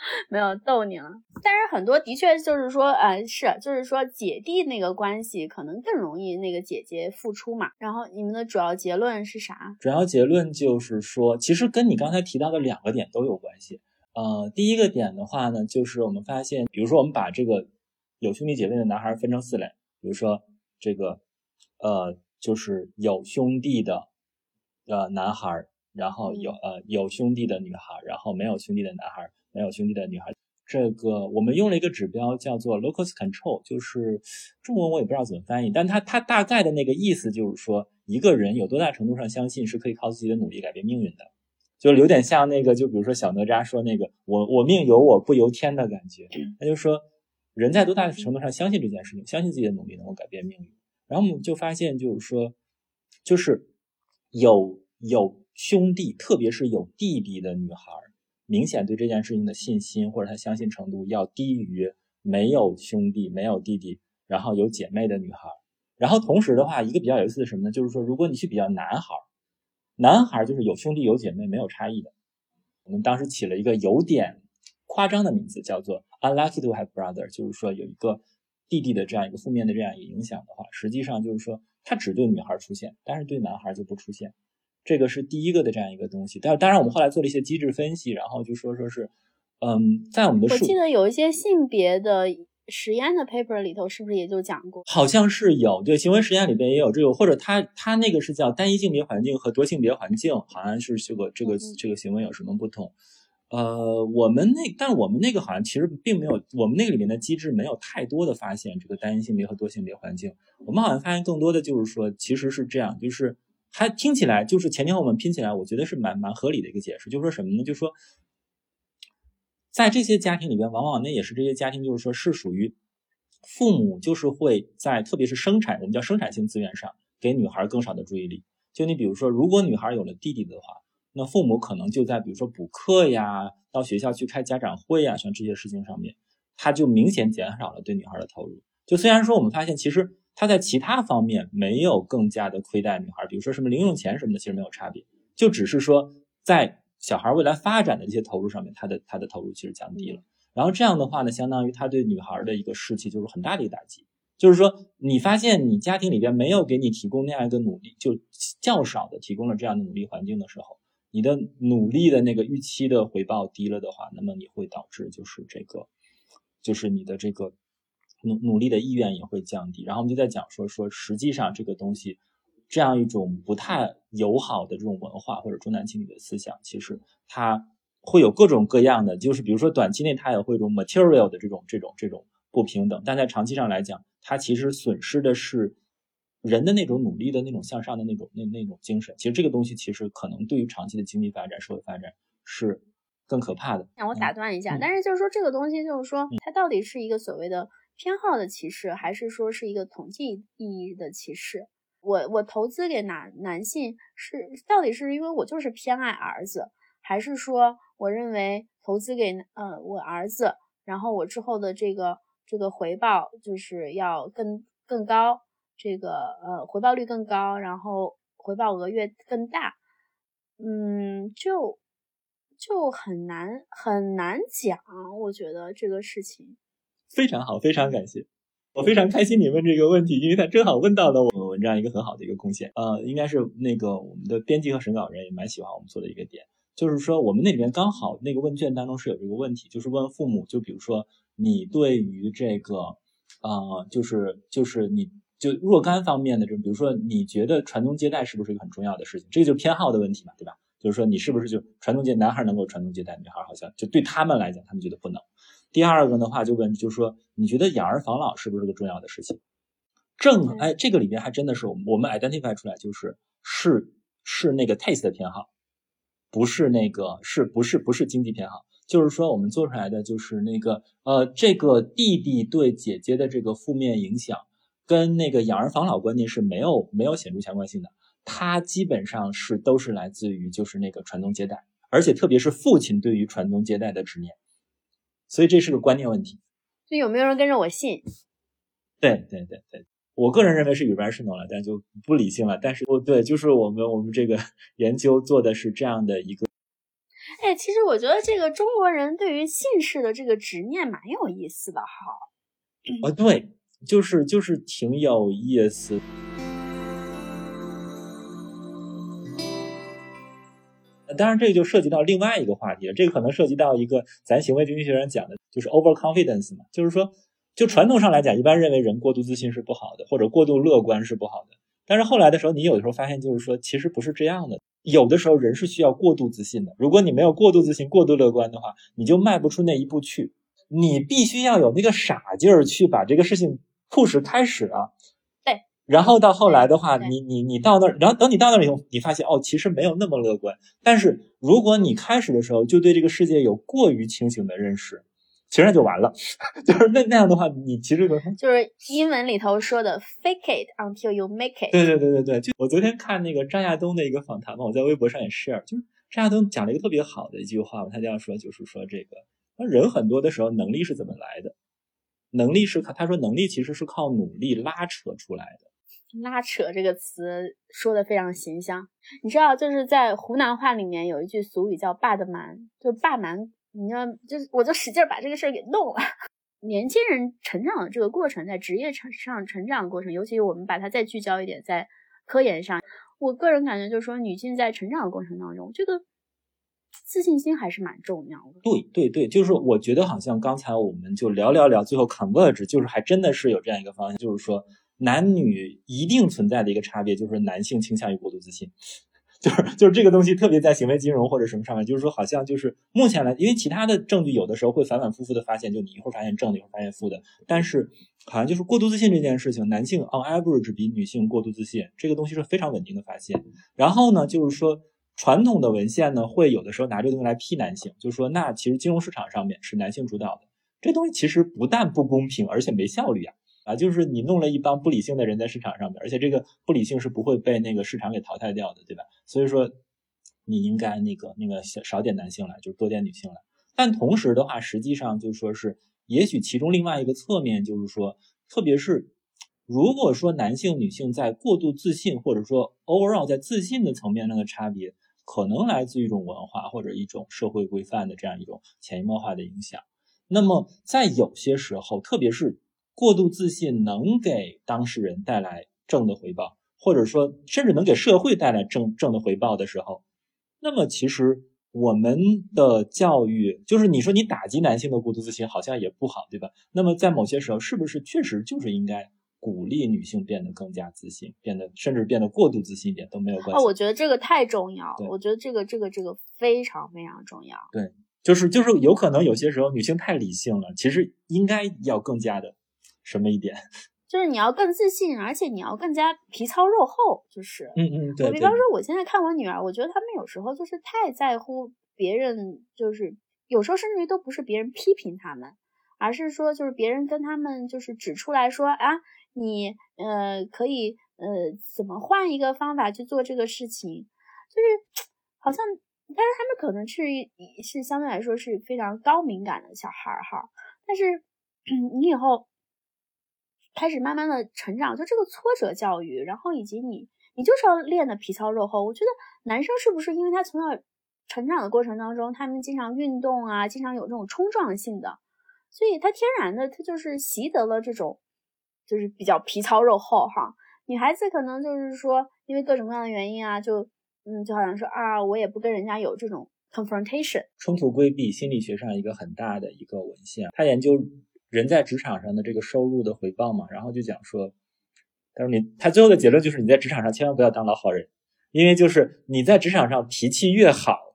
没有逗你了，但是很多的确就是说，呃，是，就是说姐弟那个关系可能更容易那个姐姐付出嘛。然后你们的主要结论是啥？主要结论就是说，其实跟你刚才提到的两个点都有关系。呃，第一个点的话呢，就是我们发现，比如说我们把这个有兄弟姐妹的男孩分成四类，比如说这个，呃，就是有兄弟的呃男孩，然后有呃有兄弟的女孩，然后没有兄弟的男孩。没有兄弟的女孩，这个我们用了一个指标叫做 locus control，就是中文我也不知道怎么翻译，但它它大概的那个意思就是说，一个人有多大程度上相信是可以靠自己的努力改变命运的，就有点像那个，就比如说小哪吒说那个我我命由我不由天的感觉，他就是说人在多大程度上相信这件事情，相信自己的努力能够改变命运，然后我们就发现就是说，就是有有兄弟，特别是有弟弟的女孩。明显对这件事情的信心或者他相信程度要低于没有兄弟、没有弟弟，然后有姐妹的女孩。然后同时的话，一个比较有意思的什么呢？就是说，如果你去比较男孩，男孩就是有兄弟有姐妹没有差异的。我们当时起了一个有点夸张的名字，叫做 unlucky to have brother，就是说有一个弟弟的这样一个负面的这样一个影响的话，实际上就是说它只对女孩出现，但是对男孩就不出现。这个是第一个的这样一个东西，但当然我们后来做了一些机制分析，然后就说说是，嗯，在我们的我记得有一些性别的实验的 paper 里头，是不是也就讲过？好像是有，对，行为实验里边也有这个，或者他他那个是叫单一性别环境和多性别环境，好像是这个这个这个行为有什么不同？呃，我们那但我们那个好像其实并没有，我们那个里面的机制没有太多的发现这个单一性别和多性别环境，我们好像发现更多的就是说其实是这样，就是。还听起来就是前前后后拼起来，我觉得是蛮蛮合理的一个解释。就是说什么呢？就是说，在这些家庭里边，往往那也是这些家庭，就是说是属于父母就是会在特别是生产，我们叫生产性资源上给女孩更少的注意力。就你比如说，如果女孩有了弟弟的话，那父母可能就在比如说补课呀、到学校去开家长会呀，像这些事情上面，他就明显减少了对女孩的投入。就虽然说我们发现其实。他在其他方面没有更加的亏待女孩，比如说什么零用钱什么的，其实没有差别，就只是说在小孩未来发展的这些投入上面，他的他的投入其实降低了。然后这样的话呢，相当于他对女孩的一个士气就是很大的一个打击。就是说，你发现你家庭里边没有给你提供那样一个努力，就较少的提供了这样的努力环境的时候，你的努力的那个预期的回报低了的话，那么你会导致就是这个，就是你的这个。努努力的意愿也会降低，然后我们就在讲说说，实际上这个东西，这样一种不太友好的这种文化或者重男轻女的思想，其实它会有各种各样的，就是比如说短期内它也会一种 material 的这种这种这种不平等，但在长期上来讲，它其实损失的是人的那种努力的那种向上的那种那那种精神。其实这个东西其实可能对于长期的经济发展、社会发展是更可怕的。让我打断一下，但是就是说这个东西，就是说它到底是一个所谓的。偏好的歧视，还是说是一个统计意义的歧视？我我投资给男男性是到底是因为我就是偏爱儿子，还是说我认为投资给呃我儿子，然后我之后的这个这个回报就是要更更高，这个呃回报率更高，然后回报额越更大，嗯，就就很难很难讲，我觉得这个事情。非常好，非常感谢，我非常开心你问这个问题，因为他正好问到了我们文章一个很好的一个贡献。呃，应该是那个我们的编辑和审稿人也蛮喜欢我们做的一个点，就是说我们那里面刚好那个问卷当中是有这个问题，就是问父母，就比如说你对于这个啊，就是就是你就若干方面的这，比如说你觉得传宗接代是不是一个很重要的事情？这个就是偏好的问题嘛，对吧？就是说你是不是就传宗接男孩能够传宗接代，女孩好像就对他们来讲，他们觉得不能。第二个的话就问，就是说你觉得养儿防老是不是个重要的事情？正哎，这个里边还真的是我们我们 identify 出来，就是是是那个 taste 的偏好，不是那个是不是不是经济偏好？就是说我们做出来的就是那个呃，这个弟弟对姐姐的这个负面影响，跟那个养儿防老观念是没有没有显著相关性的。它基本上是都是来自于就是那个传宗接代，而且特别是父亲对于传宗接代的执念，所以这是个观念问题。就有没有人跟着我信？对对对对。我个人认为是 irrational 了，但就不理性了。但是，哦，对，就是我们我们这个 研究做的是这样的一个。哎，其实我觉得这个中国人对于姓氏的这个执念蛮有意思的哈。啊，对，就是就是挺有意思。当然，这个就涉及到另外一个话题了。这个可能涉及到一个咱行为经济学上讲的，就是 overconfidence 嘛，就是说。就传统上来讲，一般认为人过度自信是不好的，或者过度乐观是不好的。但是后来的时候，你有的时候发现，就是说其实不是这样的。有的时候人是需要过度自信的。如果你没有过度自信、过度乐观的话，你就迈不出那一步去。你必须要有那个傻劲儿去把这个事情 push 开始啊。对。然后到后来的话，你你你到那儿，然后等你到那儿以后，你发现哦，其实没有那么乐观。但是如果你开始的时候就对这个世界有过于清醒的认识。其实那就完了，就是那那样的话，你其实 就是英文里头说的 “fake it until you make it”。对对对对对，就我昨天看那个张亚东的一个访谈嘛，我在微博上也 share，就是张亚东讲了一个特别好的一句话嘛，他这样说，就是说这个人很多的时候能力是怎么来的？能力是靠他说能力其实是靠努力拉扯出来的。拉扯这个词说的非常形象，你知道就是在湖南话里面有一句俗语叫“霸的蛮”，就霸蛮。你要就是我就使劲把这个事儿给弄了。年轻人成长的这个过程，在职业成上成长的过程，尤其我们把它再聚焦一点，在科研上，我个人感觉就是说，女性在成长的过程当中，这个自信心还是蛮重要的。对对对，就是我觉得好像刚才我们就聊聊聊，最后 converge，就是还真的是有这样一个方向，就是说男女一定存在的一个差别，就是男性倾向于过度自信。就是就是这个东西特别在行为金融或者什么上面，就是说好像就是目前来，因为其他的证据有的时候会反反复复的发现，就你一会儿发现正的，一会儿发现负的，但是好像就是过度自信这件事情，男性 on average 比女性过度自信，这个东西是非常稳定的发现。然后呢，就是说传统的文献呢会有的时候拿这个东西来批男性，就是说那其实金融市场上面是男性主导的，这东西其实不但不公平，而且没效率啊。啊，就是你弄了一帮不理性的人在市场上面，而且这个不理性是不会被那个市场给淘汰掉的，对吧？所以说你应该那个那个少点男性来，就是多点女性来。但同时的话，实际上就说是，也许其中另外一个侧面就是说，特别是如果说男性女性在过度自信，或者说 overall 在自信的层面上的差别，可能来自于一种文化或者一种社会规范的这样一种潜移默化的影响。那么在有些时候，特别是过度自信能给当事人带来正的回报，或者说甚至能给社会带来正正的回报的时候，那么其实我们的教育就是你说你打击男性的过度自信好像也不好，对吧？那么在某些时候，是不是确实就是应该鼓励女性变得更加自信，变得甚至变得过度自信一点都没有关系？啊，我觉得这个太重要了，我觉得这个这个这个非常非常重要。对，就是就是有可能有些时候女性太理性了，其实应该要更加的。什么一点？就是你要更自信，而且你要更加皮糙肉厚。就是，嗯嗯，对。我比方说，我现在看我女儿，我觉得他们有时候就是太在乎别人，就是有时候甚至于都不是别人批评他们，而是说就是别人跟他们就是指出来说啊，你呃可以呃怎么换一个方法去做这个事情，就是 好像，但是他们可能是是相对来说是非常高敏感的小孩儿哈，但是 你以后。开始慢慢的成长，就这个挫折教育，然后以及你，你就是要练的皮糙肉厚。我觉得男生是不是因为他从小成长的过程当中，他们经常运动啊，经常有这种冲撞性的，所以他天然的他就是习得了这种，就是比较皮糙肉厚哈。女孩子可能就是说，因为各种各样的原因啊，就嗯，就好像说啊，我也不跟人家有这种 confrontation 冲突规避心理学上一个很大的一个文献，他研究。人在职场上的这个收入的回报嘛，然后就讲说，他说你他最后的结论就是你在职场上千万不要当老好人，因为就是你在职场上脾气越好。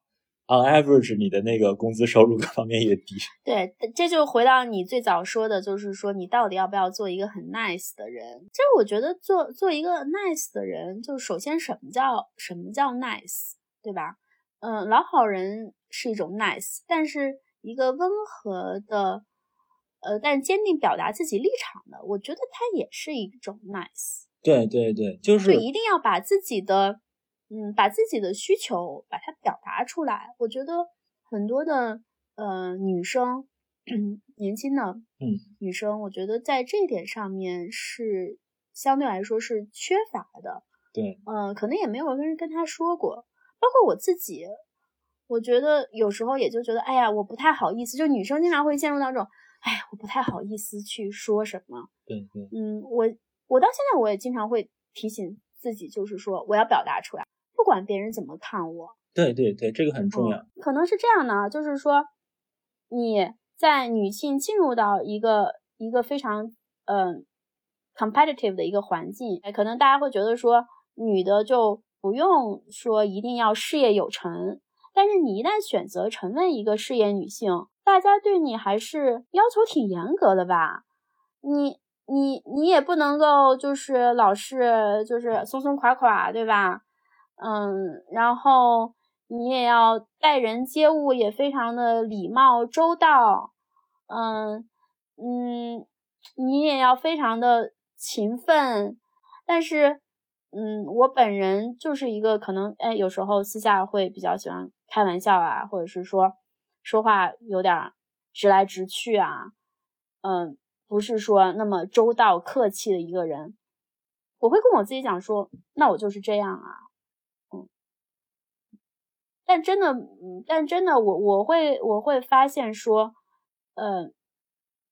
On average，你的那个工资收入各方面越低。对，这就回到你最早说的，就是说你到底要不要做一个很 nice 的人？其实我觉得做做一个 nice 的人，就首先什么叫什么叫 nice，对吧？嗯，老好人是一种 nice，但是一个温和的，呃，但坚定表达自己立场的，我觉得它也是一种 nice。对对对，就是一定要把自己的。嗯，把自己的需求把它表达出来，我觉得很多的呃女生，年轻的嗯女生，我觉得在这一点上面是相对来说是缺乏的。对，嗯，可能也没有跟人跟她说过，包括我自己，我觉得有时候也就觉得，哎呀，我不太好意思，就女生经常会陷入到这种，哎，我不太好意思去说什么。对对，嗯，我我到现在我也经常会提醒自己，就是说我要表达出来。不管别人怎么看我，对对对，这个很重要。可能是这样的啊，就是说你在女性进入到一个一个非常嗯 competitive 的一个环境，可能大家会觉得说女的就不用说一定要事业有成，但是你一旦选择成为一个事业女性，大家对你还是要求挺严格的吧？你你你也不能够就是老是就是松松垮垮，对吧？嗯，然后你也要待人接物也非常的礼貌周到，嗯嗯，你也要非常的勤奋。但是，嗯，我本人就是一个可能，哎，有时候私下会比较喜欢开玩笑啊，或者是说说话有点直来直去啊，嗯，不是说那么周到客气的一个人。我会跟我自己讲说，那我就是这样啊。嗯但真的，但真的，我我会我会发现说，呃，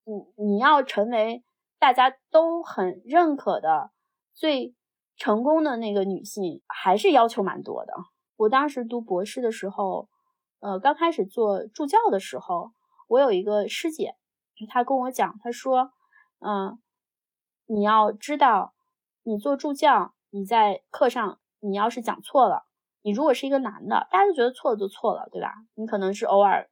你你要成为大家都很认可的最成功的那个女性，还是要求蛮多的。我当时读博士的时候，呃，刚开始做助教的时候，我有一个师姐，她跟我讲，她说，嗯，你要知道，你做助教，你在课上，你要是讲错了。你如果是一个男的，大家就觉得错了就错了，对吧？你可能是偶尔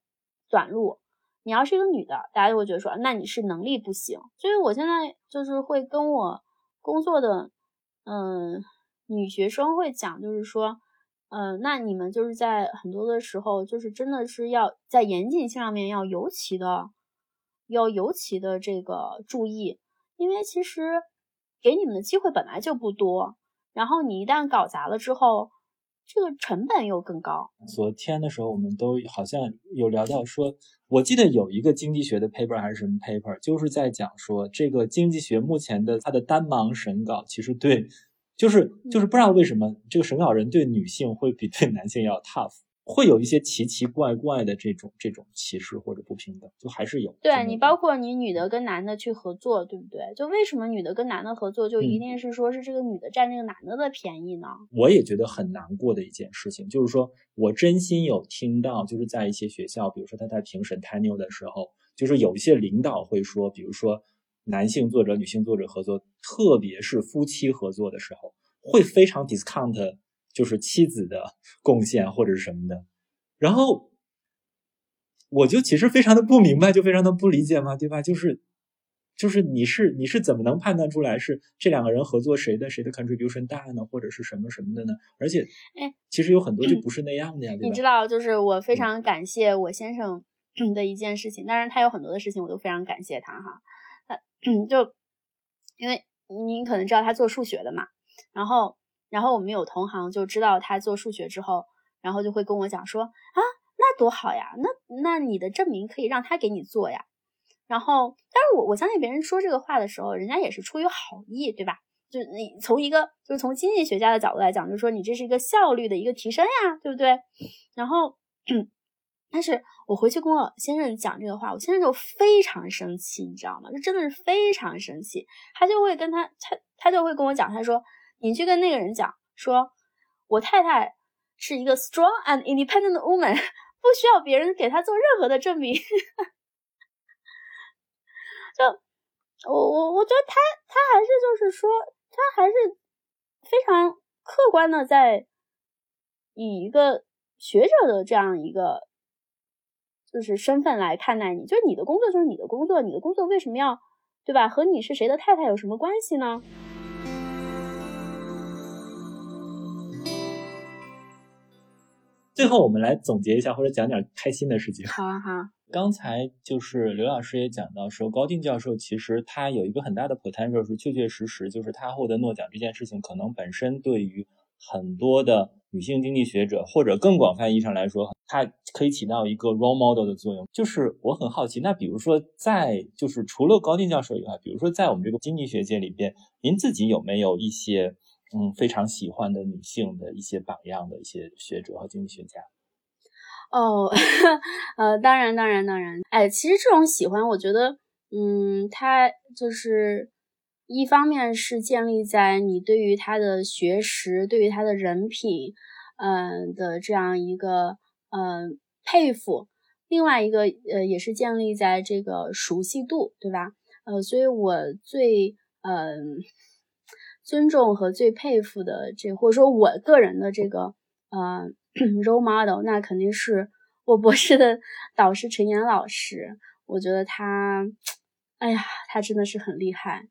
短路。你要是一个女的，大家就会觉得说，那你是能力不行。所以我现在就是会跟我工作的嗯女学生会讲，就是说，嗯，那你们就是在很多的时候，就是真的是要在严谨性上面要尤其的要尤其的这个注意，因为其实给你们的机会本来就不多，然后你一旦搞砸了之后。这个成本又更高。昨天的时候，我们都好像有聊到说，我记得有一个经济学的 paper 还是什么 paper，就是在讲说，这个经济学目前的它的单盲审稿，其实对，就是就是不知道为什么这个审稿人对女性会比对男性要 tough。会有一些奇奇怪怪的这种这种歧视或者不平等，就还是有。对你，包括你女的跟男的去合作，对不对？就为什么女的跟男的合作，就一定是说是这个女的占这个男的的便宜呢？我也觉得很难过的一件事情，就是说我真心有听到，就是在一些学校，比如说他在评审 tenure 的时候，就是有一些领导会说，比如说男性作者、女性作者合作，特别是夫妻合作的时候，会非常 discount。就是妻子的贡献或者是什么的，然后我就其实非常的不明白，就非常的不理解嘛，对吧？就是就是你是你是怎么能判断出来是这两个人合作谁的谁的 contribution 大呢，或者是什么什么的呢？而且，哎，其实有很多就不是那样的呀。你知道，就是我非常感谢我先生的一件事情，当然他有很多的事情我都非常感谢他哈。嗯就因为您可能知道他做数学的嘛，然后。然后我们有同行就知道他做数学之后，然后就会跟我讲说啊，那多好呀，那那你的证明可以让他给你做呀。然后，但是我我相信别人说这个话的时候，人家也是出于好意，对吧？就你从一个就是从经济学家的角度来讲，就是说你这是一个效率的一个提升呀，对不对？然后，但是我回去跟我先生讲这个话，我先生就非常生气，你知道吗？就真的是非常生气，他就会跟他他他就会跟我讲，他说。你去跟那个人讲，说我太太是一个 strong and independent woman，不需要别人给她做任何的证明。就就我我我觉得他他还是就是说他还是非常客观的在以一个学者的这样一个就是身份来看待你，就是你的工作就是你的工作，你的工作为什么要对吧？和你是谁的太太有什么关系呢？最后，我们来总结一下，或者讲点开心的事情。好啊，好。刚才就是刘老师也讲到说，高定教授其实他有一个很大的 potential，是确确实实，就是他获得诺奖这件事情，可能本身对于很多的女性经济学者，或者更广泛意义上来说，它可以起到一个 role model 的作用。就是我很好奇，那比如说在就是除了高定教授以外，比如说在我们这个经济学界里边，您自己有没有一些？嗯，非常喜欢的女性的一些榜样的一些学者和经济学家。哦，呃，当然，当然，当然，哎，其实这种喜欢，我觉得，嗯，它就是一方面是建立在你对于他的学识、对于他的人品，嗯的这样一个嗯佩服；另外一个呃也是建立在这个熟悉度，对吧？呃，所以我最嗯。尊重和最佩服的这，或者说我个人的这个呃 role model，那肯定是我博士的导师陈岩老师。我觉得他，哎呀，他真的是很厉害，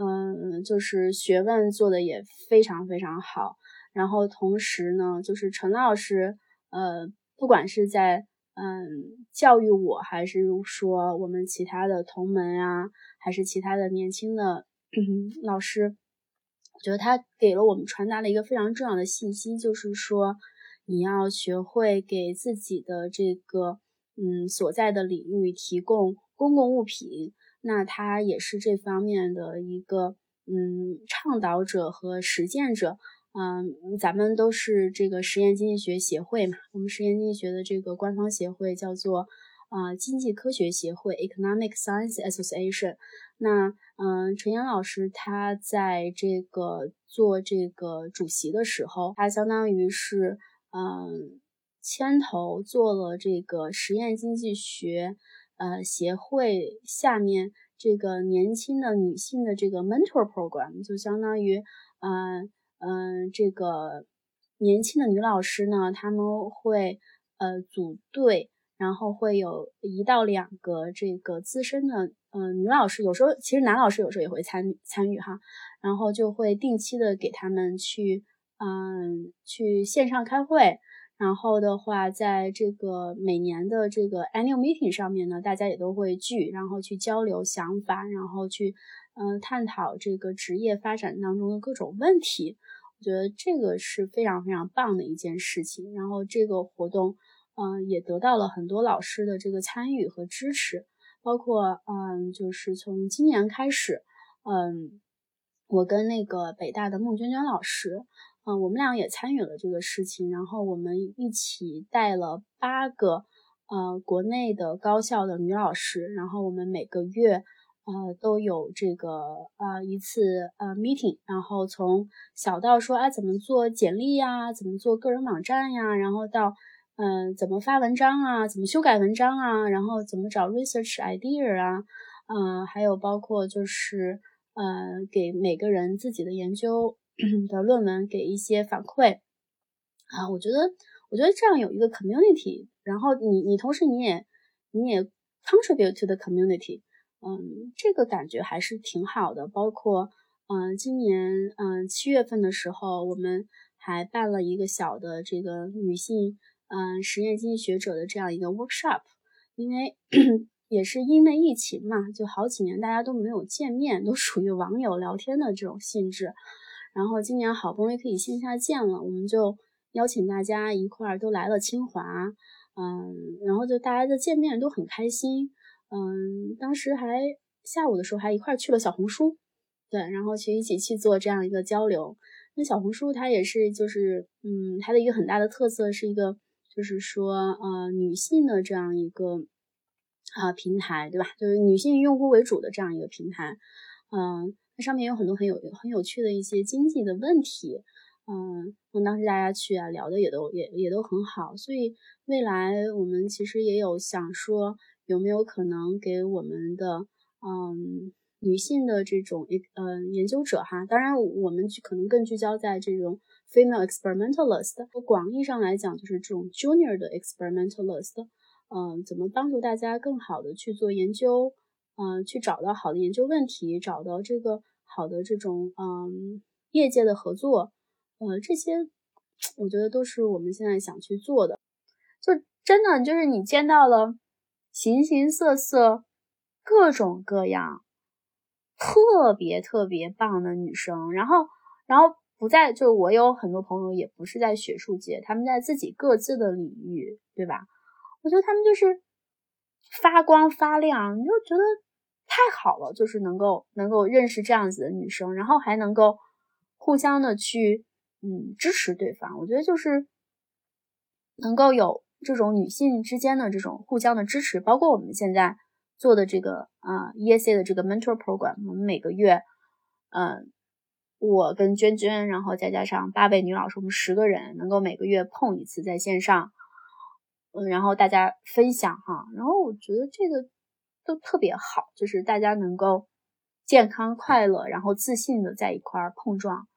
嗯，就是学问做的也非常非常好。然后同时呢，就是陈老师，呃，不管是在嗯教育我，还是说我们其他的同门啊，还是其他的年轻的 老师。我觉得他给了我们传达了一个非常重要的信息，就是说你要学会给自己的这个嗯所在的领域提供公共物品。那他也是这方面的一个嗯倡导者和实践者。嗯，咱们都是这个实验经济学协会嘛，我们实验经济学的这个官方协会叫做啊经济科学协会 （Economic Science Association）。那嗯，陈阳老师他在这个做这个主席的时候，他相当于是嗯牵头做了这个实验经济学呃协会下面这个年轻的女性的这个 mentor program，就相当于嗯嗯这个年轻的女老师呢，他们会呃组队。然后会有一到两个这个资深的嗯女老师，有时候其实男老师有时候也会参参与哈，然后就会定期的给他们去嗯去线上开会，然后的话在这个每年的这个 annual meeting 上面呢，大家也都会聚，然后去交流想法，然后去嗯探讨这个职业发展当中的各种问题，我觉得这个是非常非常棒的一件事情，然后这个活动。嗯，也得到了很多老师的这个参与和支持，包括嗯，就是从今年开始，嗯，我跟那个北大的孟娟娟老师，嗯，我们俩也参与了这个事情，然后我们一起带了八个呃国内的高校的女老师，然后我们每个月呃都有这个呃一次呃 meeting，然后从小到说啊怎么做简历呀，怎么做个人网站呀，然后到嗯，怎么发文章啊？怎么修改文章啊？然后怎么找 research idea 啊？嗯，还有包括就是，呃，给每个人自己的研究 的论文给一些反馈啊。我觉得，我觉得这样有一个 community，然后你你同时你也你也 contribute to the community，嗯，这个感觉还是挺好的。包括，嗯，今年嗯七月份的时候，我们还办了一个小的这个女性。嗯，实验经济学者的这样一个 workshop，因为 也是因为疫情嘛，就好几年大家都没有见面，都属于网友聊天的这种性质。然后今年好不容易可以线下见了，我们就邀请大家一块儿都来了清华，嗯，然后就大家的见面都很开心，嗯，当时还下午的时候还一块儿去了小红书，对，然后去一起去做这样一个交流。那小红书它也是就是，嗯，它的一个很大的特色是一个。就是说，呃，女性的这样一个啊平台，对吧？就是女性用户为主的这样一个平台，嗯，它上面有很多很有很有趣的一些经济的问题，嗯，那当时大家去啊聊的也都也也都很好，所以未来我们其实也有想说，有没有可能给我们的嗯女性的这种呃研究者哈。当然，我们可能更聚焦在这种 female experimentalist。广义上来讲，就是这种 junior 的 experimentalist。嗯，怎么帮助大家更好的去做研究？嗯，去找到好的研究问题，找到这个好的这种嗯业界的合作。呃，这些我觉得都是我们现在想去做的。就真的就是你见到了形形色色、各种各样、特别特别棒的女生，然后，然后不在就我有很多朋友也不是在学术界，他们在自己各自的领域，对吧？我觉得他们就是发光发亮，你就觉得太好了，就是能够能够认识这样子的女生，然后还能够互相的去嗯支持对方。我觉得就是能够有这种女性之间的这种互相的支持，包括我们现在做的这个啊 EAC 的这个 mentor program，我们每个月嗯我跟娟娟，然后再加上八位女老师，我们十个人能够每个月碰一次在线上。嗯，然后大家分享哈，然后我觉得这个都特别好，就是大家能够健康快乐，然后自信的在一块儿碰撞。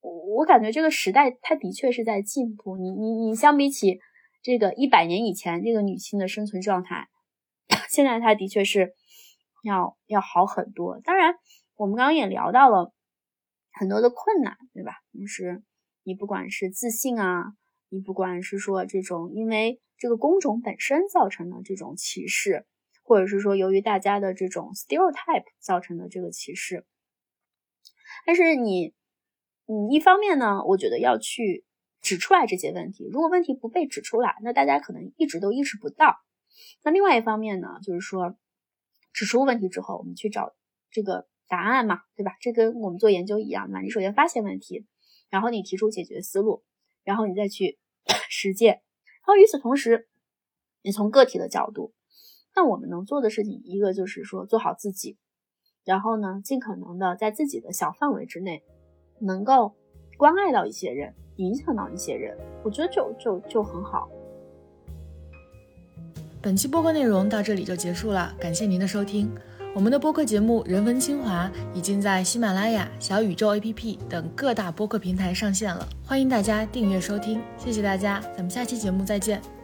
我我感觉这个时代它的确是在进步。你你你相比起这个一百年以前这个女性的生存状态，现在它的确是要要好很多。当然，我们刚刚也聊到了很多的困难，对吧？就是你不管是自信啊，你不管是说这种因为。这个工种本身造成的这种歧视，或者是说由于大家的这种 stereotype 造成的这个歧视，但是你，嗯，一方面呢，我觉得要去指出来这些问题。如果问题不被指出来，那大家可能一直都意识不到。那另外一方面呢，就是说指出问题之后，我们去找这个答案嘛，对吧？这跟我们做研究一样嘛。你首先发现问题，然后你提出解决思路，然后你再去 实践。然后与此同时，你从个体的角度，那我们能做的事情，一个就是说做好自己，然后呢，尽可能的在自己的小范围之内，能够关爱到一些人，影响到一些人，我觉得就就就很好。本期播客内容到这里就结束了，感谢您的收听。我们的播客节目《人文清华》已经在喜马拉雅、小宇宙 APP 等各大播客平台上线了，欢迎大家订阅收听。谢谢大家，咱们下期节目再见。